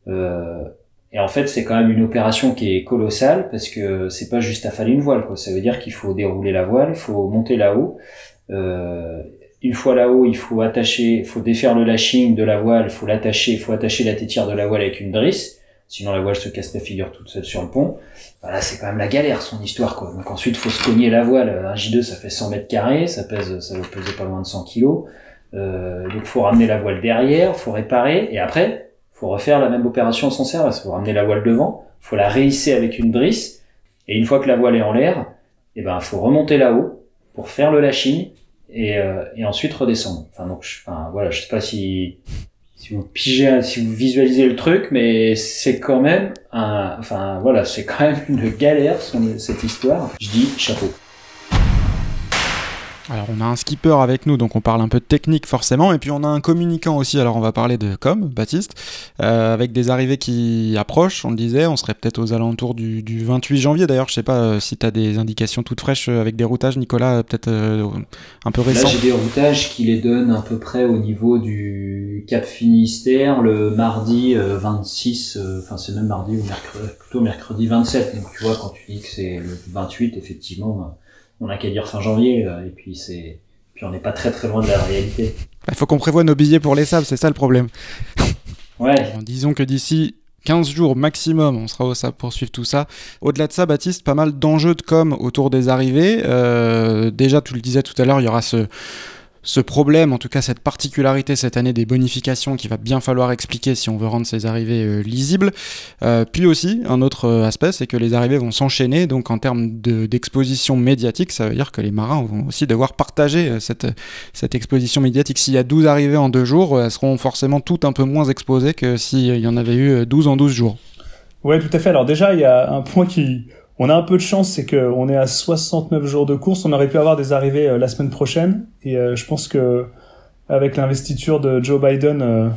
Euh, et en fait, c'est quand même une opération qui est colossale parce que c'est pas juste affaler une voile. Quoi. Ça veut dire qu'il faut dérouler la voile, il faut monter là-haut. Euh, une fois là-haut, il faut attacher, faut défaire le lashing de la voile, il faut l'attacher, faut attacher la tétière de la voile avec une drisse. Sinon, la voile se casse la figure toute seule sur le pont. Voilà, c'est quand même la galère, son histoire, quoi. Donc ensuite, faut se cogner la voile. Un J2, ça fait 100 mètres carrés, ça pèse, ça doit peser pas loin de 100 kilos. Euh, donc faut ramener la voile derrière, faut réparer, et après, faut refaire la même opération sans service. Faut ramener la voile devant, faut la réhisser avec une drisse, et une fois que la voile est en l'air, eh ben, faut remonter là-haut pour faire le lashing, et, euh, et ensuite redescendre. Enfin, donc, je, enfin, voilà, je sais pas si, si vous pigez, si vous visualisez le truc, mais c'est quand même un, enfin, voilà, c'est quand même une galère, cette histoire. Je dis chapeau. Alors on a un skipper avec nous, donc on parle un peu de technique forcément, et puis on a un communicant aussi, alors on va parler de com, Baptiste, euh, avec des arrivées qui approchent, on le disait, on serait peut-être aux alentours du, du 28 janvier, d'ailleurs je sais pas euh, si tu as des indications toutes fraîches euh, avec des routages, Nicolas, euh, peut-être euh, un peu Là, récents. j'ai des routages qui les donnent à peu près au niveau du Cap Finistère le mardi euh, 26, euh, enfin c'est même mardi ou mercredi, plutôt mercredi 27. Donc tu vois, quand tu dis que c'est le 28, effectivement, euh, on n'a qu'à dire fin janvier, euh, et puis c'est, puis on n'est pas très très loin de la réalité. Il faut qu'on prévoie nos billets pour les sables, c'est ça le problème. Ouais. Disons que d'ici 15 jours maximum, on sera au SAP pour suivre tout ça. Au-delà de ça, Baptiste, pas mal d'enjeux de com autour des arrivées. Euh, déjà, tu le disais tout à l'heure, il y aura ce, ce problème, en tout cas cette particularité cette année des bonifications qu'il va bien falloir expliquer si on veut rendre ces arrivées euh, lisibles. Euh, puis aussi, un autre euh, aspect, c'est que les arrivées vont s'enchaîner, donc en termes de- d'exposition médiatique, ça veut dire que les marins vont aussi devoir partager euh, cette, cette exposition médiatique. S'il y a 12 arrivées en deux jours, elles seront forcément toutes un peu moins exposées que s'il y en avait eu euh, 12 en 12 jours. Ouais, tout à fait. Alors déjà, il y a un point qui, on a un peu de chance, c'est que on est à 69 jours de course. On aurait pu avoir des arrivées euh, la semaine prochaine, et euh, je pense que avec l'investiture de Joe Biden, euh,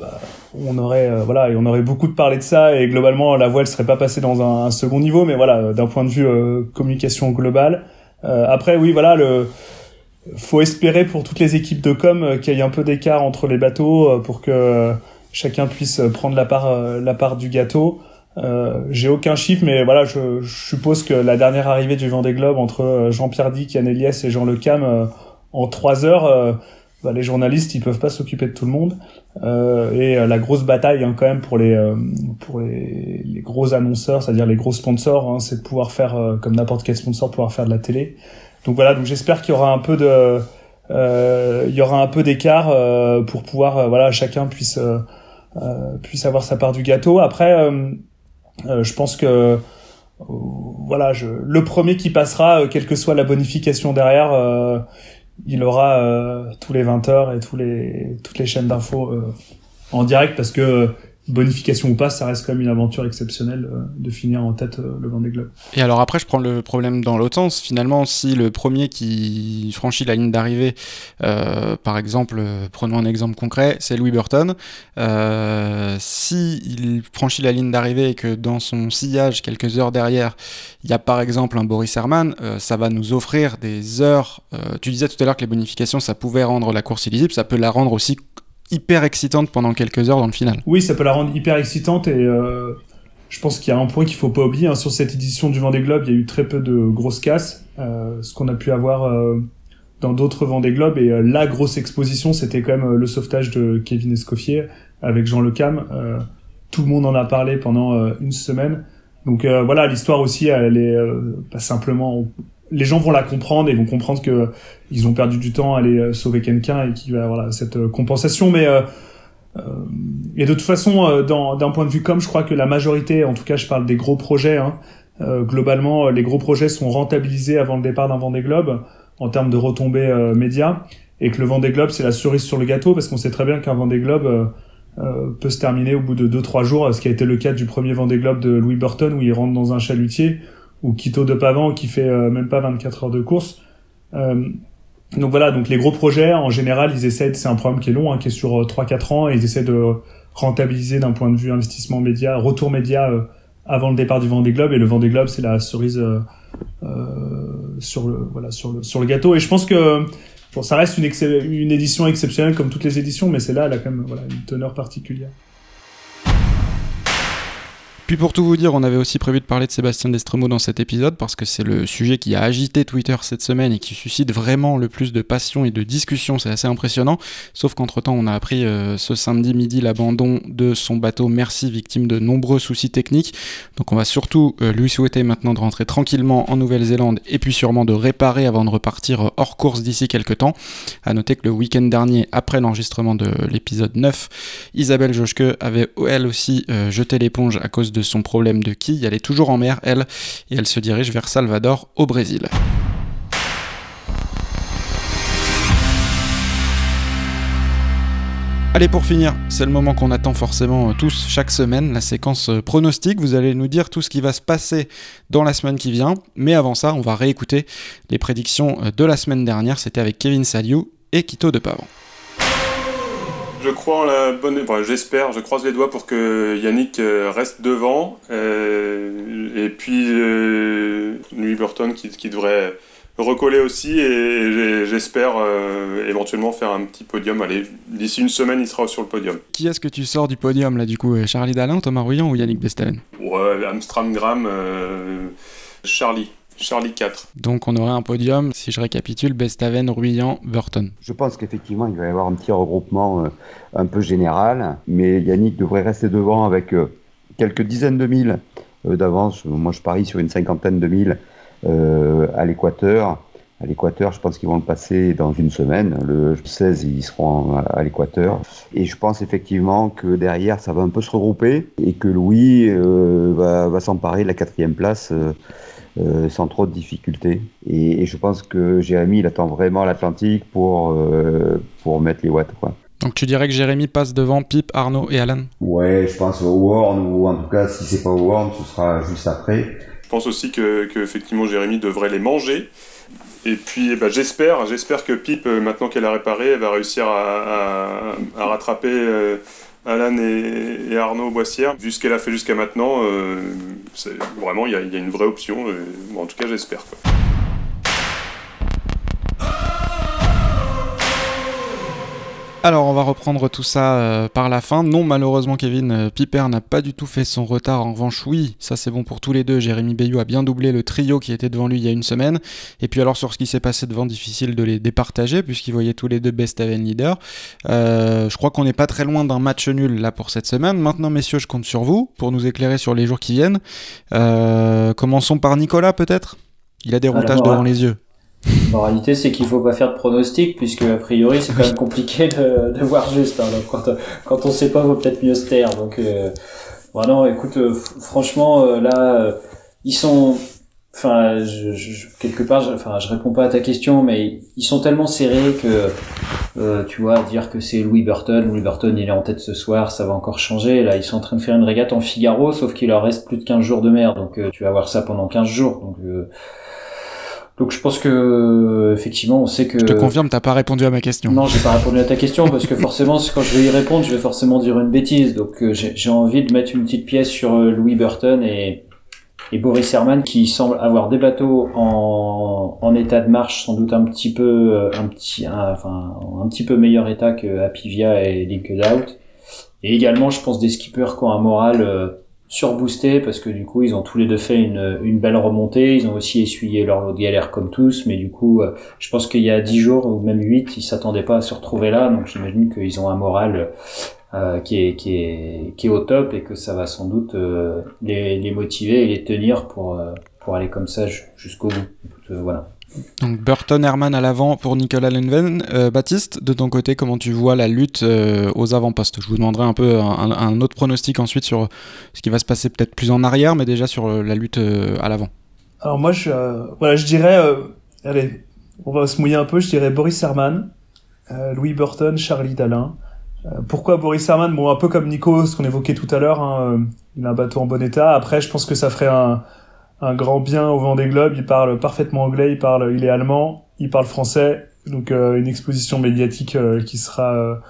bah, on aurait, voilà, et on aurait beaucoup de parler de ça, et globalement, la voile serait pas passée dans un, second niveau, mais voilà, d'un point de vue communication globale. Après, oui, voilà, le faut espérer pour toutes les équipes de com qu'il y ait un peu d'écart entre les bateaux pour que chacun puisse prendre la part, la part du gâteau. Euh, J'ai aucun chiffre, mais voilà, je, je suppose que la dernière arrivée du Vendée Globe entre euh, Jean-Pierre Dick, Yann Eliès et Jean Le Cam euh, en trois heures, euh, bah, les journalistes ils peuvent pas s'occuper de tout le monde. Euh, et la grosse bataille hein, quand même pour les pour les, les gros annonceurs, c'est-à-dire les gros sponsors, hein, c'est de pouvoir faire comme n'importe quel sponsor, pouvoir faire de la télé. Donc voilà, donc j'espère qu'il y aura un peu de il y aura un peu d'écart pour pouvoir voilà chacun puisse puisse avoir sa part du gâteau. Après, je pense que voilà, je, le premier qui passera, quelle que soit la bonification derrière, il aura tous les 20 heures et toutes les chaînes d'infos en direct parce que bonification ou pas, ça reste quand même une aventure exceptionnelle euh, de finir en tête euh, le Vendée Globe. Et alors après, je prends le problème dans l'autre sens. Finalement, si le premier qui franchit la ligne d'arrivée, euh, par exemple, prenons un exemple concret, c'est Louis Burton. si il franchit la ligne d'arrivée et que dans son sillage, quelques heures derrière, il y a par exemple un Boris Herman, ça va nous offrir des heures. tu disais tout à l'heure que les bonifications, ça pouvait rendre la course illisible, ça peut la rendre aussi hyper excitante pendant quelques heures dans le final. Oui, ça peut la rendre hyper excitante et euh, je pense qu'il y a un point qu'il faut pas oublier. Hein. Sur cette édition du Vendée Globe, il y a eu très peu de grosses casses, euh, ce qu'on a pu avoir euh, dans d'autres Vendée Globe et la grosse exposition, c'était quand même le sauvetage de Kevin Escoffier avec Jean Le Cam. tout le monde en a parlé pendant une semaine. Donc voilà, l'histoire aussi, elle est pas simplement les gens vont la comprendre et vont comprendre que ils ont perdu du temps à aller euh, sauver quelqu'un et qu'il va avoir cette euh, compensation. Mais euh, euh, et de toute façon, d'un point de vue comme, je crois que la majorité, en tout cas, je parle des gros projets. Hein, globalement, les gros projets sont rentabilisés avant le départ d'un Vendée Globe en termes de retombées médias et que le Vendée Globe c'est la cerise sur le gâteau parce qu'on sait très bien qu'un Vendée Globe peut se terminer au bout de 2-3 jours, ce qui a été le cas du premier Vendée Globe de Louis Burton où il rentre dans un chalutier ou Quito de Pavan qui fait euh, même pas 24 heures de course. Euh, donc voilà, donc les gros projets, en général, ils essaient, c'est un programme qui est long, hein, qui est sur 3-4 euh, ans, et ils essaient de rentabiliser d'un point de vue investissement média, retour média avant le départ du Vendée Globe, et le Vendée Globe, c'est la cerise sur le gâteau. Et je pense que ça reste une, édition exceptionnelle comme toutes les éditions, mais c'est là elle a quand même voilà une teneur particulière. Puis pour tout vous dire, on avait aussi prévu de parler de Sébastien Destremo dans cet épisode parce que c'est le sujet qui a agité Twitter cette semaine et qui suscite vraiment le plus de passion et de discussion. C'est assez impressionnant. Sauf qu'entre temps, on a appris euh, ce samedi midi l'abandon de son bateau Merci, victime de nombreux soucis techniques. Donc on va surtout euh, lui souhaiter maintenant de rentrer tranquillement en Nouvelle-Zélande et puis sûrement de réparer avant de repartir euh, hors course d'ici quelques temps. À noter que le week-end dernier, après l'enregistrement de l'épisode 9, Isabelle Joschke avait elle aussi jeté l'éponge à cause de son problème de quille, elle est toujours en mer, elle, et elle se dirige vers Salvador, au Brésil. Allez, pour finir, c'est le moment qu'on attend forcément euh, tous chaque semaine, la séquence euh, pronostic. Vous allez nous dire tout ce qui va se passer dans la semaine qui vient. Mais avant ça, on va réécouter les prédictions euh, de la semaine dernière. C'était avec Kevin Saliou et Quito de Pavan. Je crois en la bonne. J'espère, je croise les doigts pour que Yannick euh, reste devant. Euh, et puis euh, Louis Burton qui, qui, devrait recoller aussi. Et j'espère éventuellement faire un petit podium. Allez, d'ici une semaine, il sera sur le podium. Qui est-ce que tu sors du podium là du coup Charlie Dalin, Thomas Rouillon ou Yannick Bestaven Ouais, Amstramgram, Charlie. Charlie 4. Donc on aurait un podium, si je récapitule, Bestaven, Ruyant, Burton. Je pense qu'effectivement il va y avoir un petit regroupement euh, un peu général, mais Yannick devrait rester devant avec euh, quelques dizaines de milles euh, d'avance. Moi je parie sur une cinquantaine de milles à l'équateur. À l'équateur, je pense qu'ils vont le passer dans une semaine. Le 16, ils seront à l'équateur. Et je pense effectivement que derrière, ça va un peu se regrouper et que Louis va, va s'emparer de la quatrième place euh, sans trop de difficultés. Et, je pense que Jérémy, il attend vraiment l'Atlantique pour, euh, pour mettre les watts. Quoi. Donc tu dirais que Jérémy passe devant Pip, Arnaud et Alan? Ouais, je pense au Warn, ou en tout cas, si c'est pas au Warn, ce sera juste après. Je pense aussi que, que effectivement Jérémy devrait les manger. Et puis eh ben, j'espère, j'espère que Pip, euh, maintenant qu'elle a réparé, elle va réussir à, à, rattraper Alan et, Arnaud Boissière. Vu ce qu'elle a fait jusqu'à maintenant, euh, vraiment, il y, a une vraie option. en tout cas, j'espère. Alors on va reprendre tout ça euh, par la fin. Non malheureusement Kevin euh, Piper n'a pas du tout fait son retard. En revanche oui, ça c'est bon pour tous les deux. Jérémy Bayou a bien doublé le trio qui était devant lui il y a une semaine. Et puis alors sur ce qui s'est passé devant, difficile de les départager puisqu'ils voyaient tous les deux best even leader. Euh, je crois qu'on n'est pas très loin d'un match nul là pour cette semaine. Maintenant messieurs je compte sur vous pour nous éclairer sur les jours qui viennent. commençons par Nicolas peut-être? Il a des routages devant les yeux. En réalité, c'est qu'il faut pas faire de pronostic, puisque a priori, c'est quand même compliqué de, de voir juste. Hein. Donc, quand, quand on sait pas, vaut peut-être mieux se taire. Donc, euh, bon, écoute, euh, franchement, euh, là, euh, ils sont, enfin, je, je, quelque part, je, enfin, je réponds pas à ta question, mais ils sont tellement serrés que, euh, tu vois, dire que c'est Louis Burton, Louis Burton, il est en tête ce soir, ça va encore changer. Là, ils sont en train de faire une régate en Figaro, sauf qu'il leur reste plus de 15 jours de mer, donc tu vas voir ça pendant 15 jours. Donc, donc je pense que effectivement on sait que. Je te confirme, t'as pas répondu à ma question. Non, j'ai pas répondu à ta question parce que forcément quand je vais y répondre, je vais forcément dire une bêtise. Donc euh, j'ai envie de mettre une petite pièce sur euh, Louis Burton et et Boris Herman qui semble avoir des bateaux en, en état de marche sans doute un petit peu euh, un petit un, enfin un petit peu meilleur état que Apivia et Linked Out. Et également, je pense des skippers qui ont un moral surboosté parce que du coup ils ont tous les deux fait une, une belle remontée, ils ont aussi essuyé leur lot de galère comme tous, mais du coup euh, je pense qu'il y a 10 jours ou même 8 ils s'attendaient pas à se retrouver là, donc j'imagine qu'ils ont un moral euh, qui, est, qui, est, qui est au top et que ça va sans doute euh, les, les motiver et les tenir pour, euh, pour aller comme ça jusqu'au bout. voilà. Donc Burton Herman à l'avant pour Nicolas Lenven. Euh, Baptiste, de ton côté, comment tu vois la lutte euh, aux avant-postes? Je vous demanderai un peu un, autre pronostic ensuite sur ce qui va se passer peut-être plus en arrière, mais déjà sur euh, la lutte à l'avant. Alors moi, je, voilà, je dirais, allez, on va se mouiller un peu, je dirais Boris Herman, Louis Burton, Charlie Dalin. pourquoi Boris Herman? Bon, un peu comme Nico, ce qu'on évoquait tout à l'heure, hein, il a un bateau en bon état. Après, je pense que ça ferait un un grand bien au vent des globes. Il parle parfaitement anglais, il parle, il est allemand, il parle français. Donc euh, une exposition médiatique euh, qui sera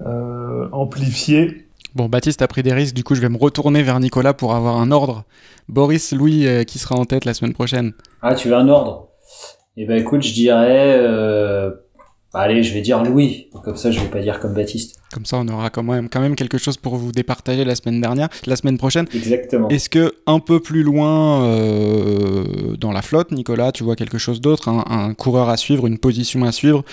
euh, amplifiée. Bon, Baptiste a pris des risques, du coup je vais me retourner vers Nicolas pour avoir un ordre. Boris, Louis, qui sera en tête la semaine prochaine Ah, tu veux un ordre? Eh ben écoute, je dirais allez, je vais dire Louis. Comme ça, je vais pas dire comme Baptiste. Comme ça, on aura quand même, quand même quelque chose pour vous départager la semaine dernière, la semaine prochaine. Exactement. Est-ce que un peu plus loin euh, dans la flotte, Nicolas, tu vois quelque chose d'autre, un, un, coureur à suivre, une position à suivre,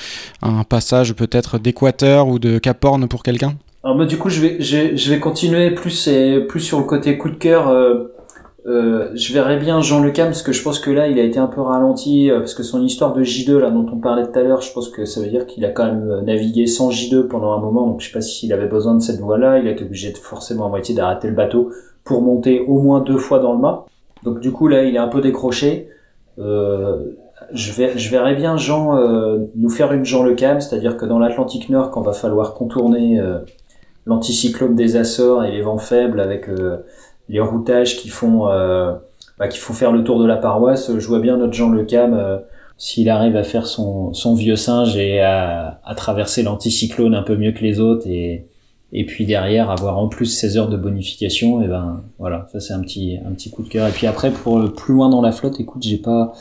un passage peut-être d'équateur ou de Cap Horn pour quelqu'un? Alors moi, du coup, je vais, je, je vais continuer plus et plus sur le côté coup de cœur. Euh euh, je verrais bien Jean Le Cam parce que je pense que là il a été un peu ralenti euh, parce que son histoire de J2 là dont on parlait tout à l'heure, je pense que ça veut dire qu'il a quand même euh, navigué sans J2 pendant un moment donc je sais pas s'il avait besoin de cette voie là, il a été obligé de forcément à moitié d'arrêter le bateau pour monter au moins deux fois dans le mât. Donc du coup là il est un peu décroché. Je verrais bien Jean nous faire une Jean Le Cam, c'est-à-dire que dans l'Atlantique Nord quand va falloir contourner l'anticyclone des Açores et les vents faibles avec les routages qui font euh, bah, qui faire le tour de la paroisse. Je vois bien notre Jean Le Cam euh, s'il arrive à faire son, vieux singe et à, traverser l'anticyclone un peu mieux que les autres et et puis derrière avoir en plus 16 heures de bonification et ben voilà ça c'est un petit un petit coup de cœur et puis après pour plus loin dans la flotte écoute j'ai pas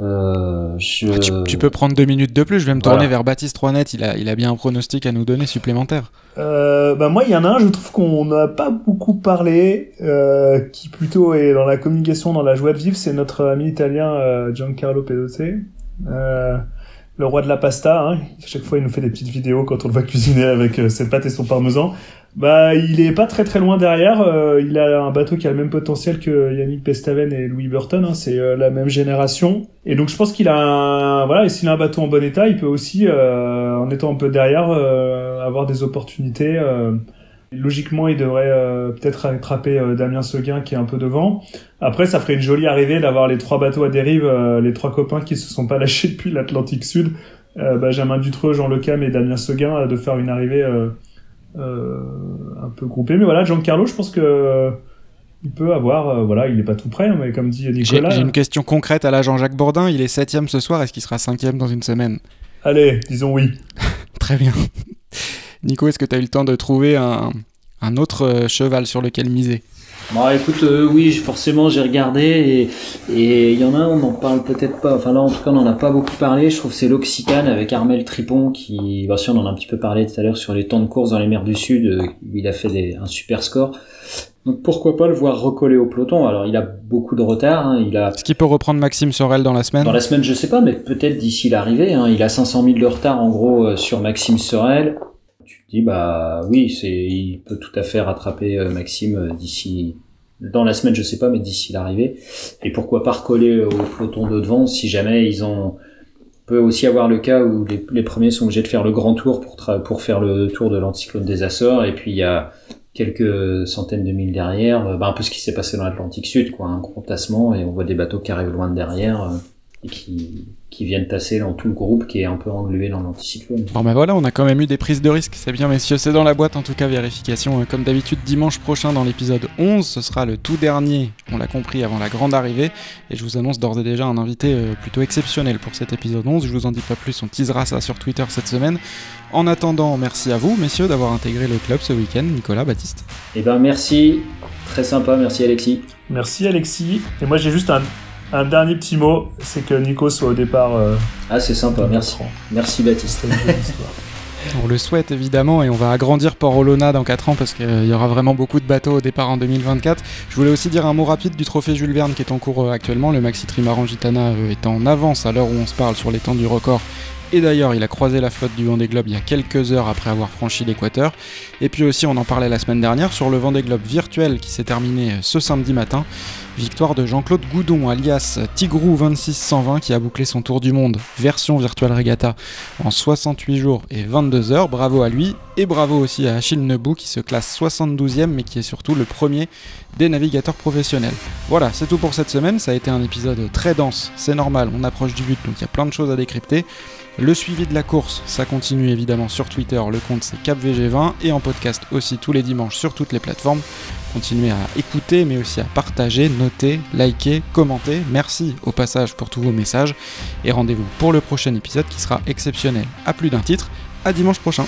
euh, je... Ah, tu, tu, peux prendre deux minutes de plus. Je vais me tourner voilà. vers Baptiste Roinet. Il a, il a bien un pronostic à nous donner supplémentaire. Euh, bah moi, il y en a un, je trouve qu'on n'a pas beaucoup parlé, euh, qui plutôt est dans la communication, dans la joie de vivre. C'est notre ami italien euh, Giancarlo Pedote. Euh, le roi de la pasta. Hein. Chaque fois, il nous fait des petites vidéos quand on le voit cuisiner avec euh, ses pâtes et son parmesan. Bah, il est pas très très loin derrière. Euh, il a un bateau qui a le même potentiel que Yannick Pestaven et Louis Burton. Hein. C'est euh, la même génération. Et donc, je pense qu'il a un voilà. Et s'il a un bateau en bon état, il peut aussi, euh, en étant un peu derrière, euh, avoir des opportunités. Euh. Logiquement, il devrait peut-être attraper Damien Seguin qui est un peu devant. Après, ça ferait une jolie arrivée d'avoir les trois bateaux à dérive, les trois copains qui se sont pas lâchés depuis l'Atlantique Sud. Benjamin Dutreux, Jean Lecam et Damien Seguin de faire une arrivée euh, un peu groupé. Mais voilà, Giancarlo, je pense que euh, il peut avoir, euh, voilà, il n'est pas tout prêt, hein, mais comme dit Nicolas. J'ai une question concrète à la Jean-Jacques Bourdin. Il est septième ce soir. Est-ce qu'il sera cinquième dans une semaine? Allez, disons oui. Très bien. Nico, est-ce que tu as eu le temps de trouver un, un autre cheval sur lequel miser? Bon, écoute, euh, oui, forcément, j'ai regardé et il y en a un, on n'en parle peut-être pas. Enfin là, en tout cas, on n'en a pas beaucoup parlé. Je trouve que c'est l'Occitane avec Armel Tripon qui, bah, si on en a un petit peu parlé tout à l'heure sur les temps de course dans les mers du Sud, euh, il a fait des, un super score. Donc pourquoi pas le voir recoller au peloton? Alors il a beaucoup de retard. Hein, il a. Est-ce qu'il peut reprendre Maxime Sorel dans la semaine Dans la semaine, je sais pas, mais peut-être d'ici l'arrivée. Hein, il a 500 000 de retard en gros euh, sur Maxime Sorel dis bah oui, c'est il peut tout à fait rattraper euh, Maxime euh, d'ici dans la semaine, je sais pas, mais d'ici l'arrivée. Et pourquoi pas recoller au peloton de devant si jamais ils ont peut aussi avoir le cas où les, premiers sont obligés de faire le grand tour pour, pour faire le tour de l'anticyclone des Açores, et puis il y a quelques centaines de milles derrière, euh, bah, un peu ce qui s'est passé dans l'Atlantique Sud, quoi, un gros tassement, et on voit des bateaux qui arrivent loin de derrière, et qui, qui viennent tasser dans tout le groupe qui est un peu englué dans l'anticyclone. Bon ben voilà, on a quand même eu des prises de risque, c'est bien messieurs, c'est dans la boîte en tout cas, vérification. Euh, Comme d'habitude, dimanche prochain dans l'épisode 11, ce sera le tout dernier, on l'a compris, avant la grande arrivée, et je vous annonce d'ores et déjà un invité euh, plutôt exceptionnel pour cet épisode 11, je vous en dis pas plus, on teasera ça sur Twitter cette semaine. En attendant, merci à vous messieurs d'avoir intégré le club ce week-end, Nicolas, Baptiste. Eh ben merci, très sympa, merci Alexis. Merci Alexis. Et moi j'ai juste un, un dernier petit mot, c'est que Nico soit au départ. euh, Ah c'est sympa, merci. Merci Baptiste. On le souhaite évidemment et on va agrandir Port Olona dans 4 ans parce qu'il y aura vraiment beaucoup de bateaux au départ en 2024. Je voulais aussi dire un mot rapide du trophée Jules Verne qui est en cours euh, actuellement. Le Maxi Trimaran Gitana euh, est en avance à l'heure où on se parle sur les temps du record. Et d'ailleurs, il a croisé la flotte du Vendée Globe il y a quelques heures après avoir franchi l'équateur. Et puis aussi, on en parlait la semaine dernière sur le Vendée Globe virtuel qui s'est terminé ce samedi matin. Victoire de Jean-Claude Goudon, alias Tigrou 2620, qui a bouclé son tour du monde, version Virtual Regatta, en 68 jours et 22 heures. Bravo à lui, et bravo aussi à Achille Nebou, qui se classe 72e, mais qui est surtout le premier des navigateurs professionnels. Voilà, c'est tout pour cette semaine. Ça a été un épisode très dense, c'est normal, on approche du but, donc il y a plein de choses à décrypter. Le suivi de la course, ça continue évidemment sur Twitter, le compte c'est CapVG20 et en podcast aussi tous les dimanches sur toutes les plateformes. Continuez à écouter mais aussi à partager, noter, liker, commenter. Merci au passage pour tous vos messages et rendez-vous pour le prochain épisode qui sera exceptionnel à plus d'un titre. À dimanche prochain.